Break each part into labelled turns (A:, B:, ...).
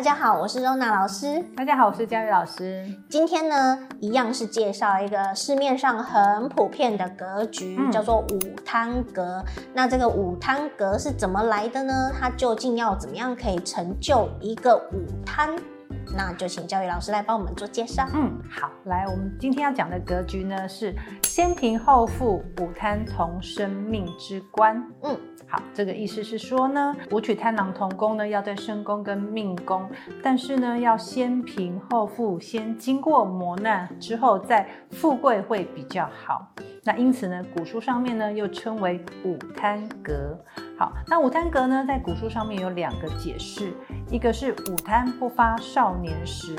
A: 大家好，我是 Rona 老师。
B: 大家好，我是佳宇老师。
A: 今天呢，一样是介绍一个市面上很普遍的格局，嗯、叫做五摊格。那这个五摊格是怎么来的呢？它究竟要怎么样可以成就一个午摊？那就请教育老师来帮我们做介绍。
B: 嗯，好，来，我们今天要讲的格局呢是先贫后富，午摊同生命之官。嗯，好，这个意思是说呢，武曲贪狼同宫呢要在身宫跟命宫，但是呢要先贫后富，先经过磨难之后再富贵会比较好。那因此呢，古书上面呢又称为午贪格。好，那午贪格呢，在古书上面有两个解释，一个是午贪不发少年时，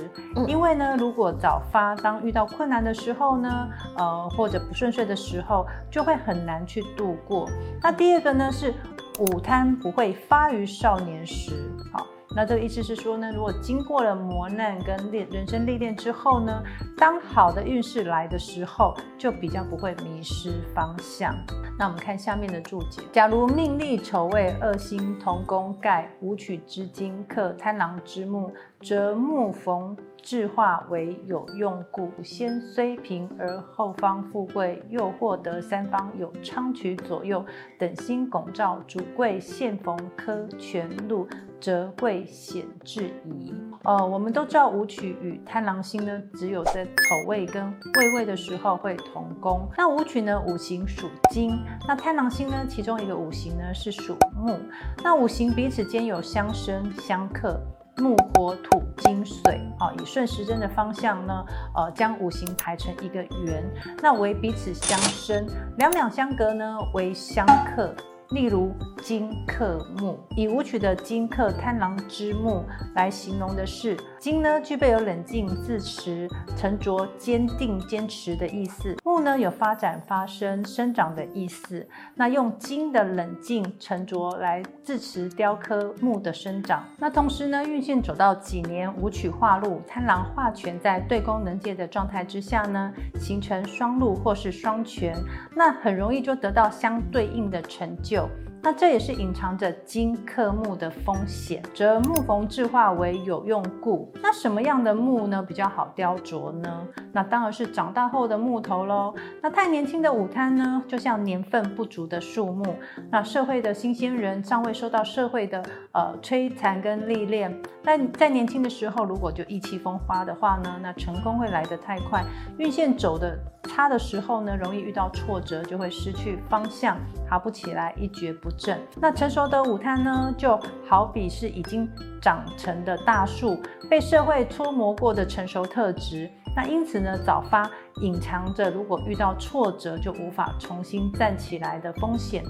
B: 因为呢，如果早发，当遇到困难的时候呢，呃，或者不顺遂的时候，就会很难去度过。那第二个呢，是午贪不会发于少年时。好。那这个意思是说呢，如果经过了磨难跟练人生历练之后呢，当好的运势来的时候，就比较不会迷失方向。那我们看下面的注解：假如命历丑未二星同宫盖五曲之金克贪狼之木，则木逢智化为有用故，先虽平而后方富贵，又获得三方有昌曲左右等星拱照，主贵现逢科权禄，则贵显质疑。呃，我们都知道武曲与贪狼星呢，只有在丑位跟未位的时候会同宫。那武曲呢，五行属金；那贪狼星呢，其中一个五行呢是属木。那五行彼此间有相生相克。木火土金水，啊，以顺时针的方向呢，呃，将五行排成一个圆，那为彼此相生，两两相隔呢，为相克。例如金克木，以舞曲的金克贪狼之木来形容的是，金呢具备有冷静自持、沉着坚定坚持的意思；木呢有发展发生生长的意思。那用金的冷静沉着来支持雕刻木的生长。那同时呢，运线走到几年，五曲化禄，贪狼化权，在对宫能借的状态之下呢，形成双禄或是双权，那很容易就得到相对应的成就。那这也是隐藏着金克木的风险，则木逢制化为有用故。那什么样的木呢比较好雕琢呢？那当然是长大后的木头喽。那太年轻的午摊呢，就像年份不足的树木。那社会的新鲜人尚未受到社会的呃摧残跟历练，但在年轻的时候，如果就意气风发的话呢，那成功会来得太快。运线走的差的时候呢，容易遇到挫折，就会失去方向，爬不起来，一蹶不振。那成熟的午餐呢，就好比是已经长成的大树，被社会搓磨过的成熟特质。那因此呢，早发隐藏着如果遇到挫折就无法重新站起来的风险。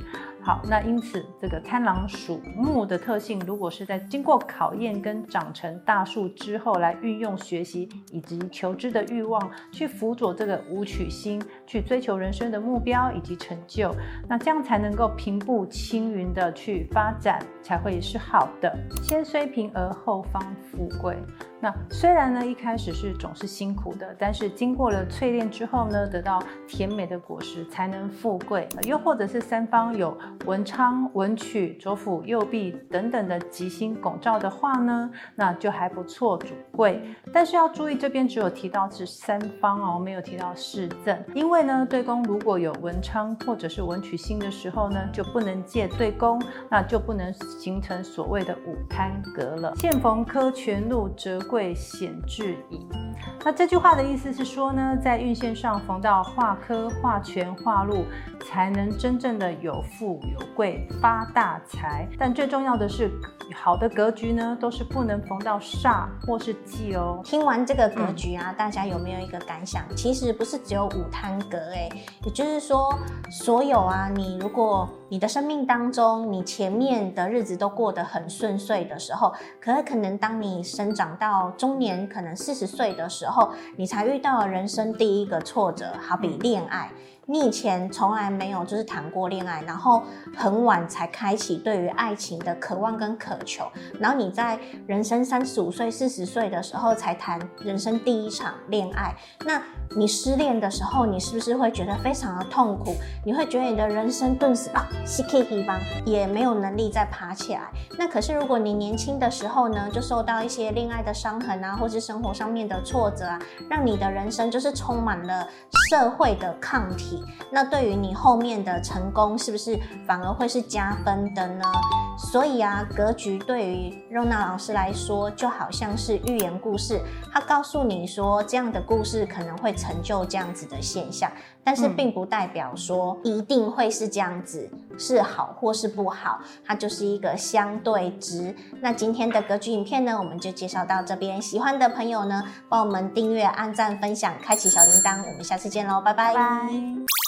B: 好，那因此这个贪狼属木的特性，如果是在经过考验跟长成大树之后，来运用学习以及求知的欲望，去辅佐这个武曲星，去追求人生的目标以及成就，那这样才能够平步青云的去发展，才会是好的。先虽平而后方富贵。那虽然呢，一开始是总是辛苦的，但是经过了淬炼之后呢，得到甜美的果实，才能富贵。又或者是三方有文昌、文曲、左辅、右弼等等的吉星拱照的话呢，那就还不错，主贵。但是要注意，这边只有提到是三方哦，没有提到四正，因为呢，对宫如果有文昌或者是文曲星的时候呢，就不能借对宫，那就不能形成所谓的五贪格了。现逢科权禄则贵显至矣。那这句话的意思是说呢，在运线上逢到化科、化权、化禄，才能真正的有富有贵、发大财。但最重要的是，好的格局呢，都是不能逢到煞或是忌哦。
A: 听完这个格局啊，嗯、大家有没有一个感想？其实不是只有午摊格哎，也就是说，所有啊，你如果你的生命当中，你前面的日子都过得很顺遂的时候，可可能当你生长到中年，可能四十岁的时候，你才遇到了人生第一个挫折，好比恋爱。你以前从来没有就是谈过恋爱，然后很晚才开启对于爱情的渴望跟渴求，然后你在人生三十五岁、四十岁的时候才谈人生第一场恋爱。那你失恋的时候，你是不是会觉得非常的痛苦？你会觉得你的人生顿时啊，稀气一帮，也没有能力再爬起来。那可是如果你年轻的时候呢，就受到一些恋爱的伤痕啊，或是生活上面的挫折啊，让你的人生就是充满了社会的抗体。那对于你后面的成功，是不是反而会是加分的呢？所以啊，格局对于 Rona 老师来说，就好像是寓言故事，他告诉你说，这样的故事可能会成就这样子的现象，但是并不代表说一定会是这样子，是好或是不好，它就是一个相对值。那今天的格局影片呢，我们就介绍到这边，喜欢的朋友呢，帮我们订阅、按赞、分享、开启小铃铛，我们下次见喽，拜拜。
B: 拜拜。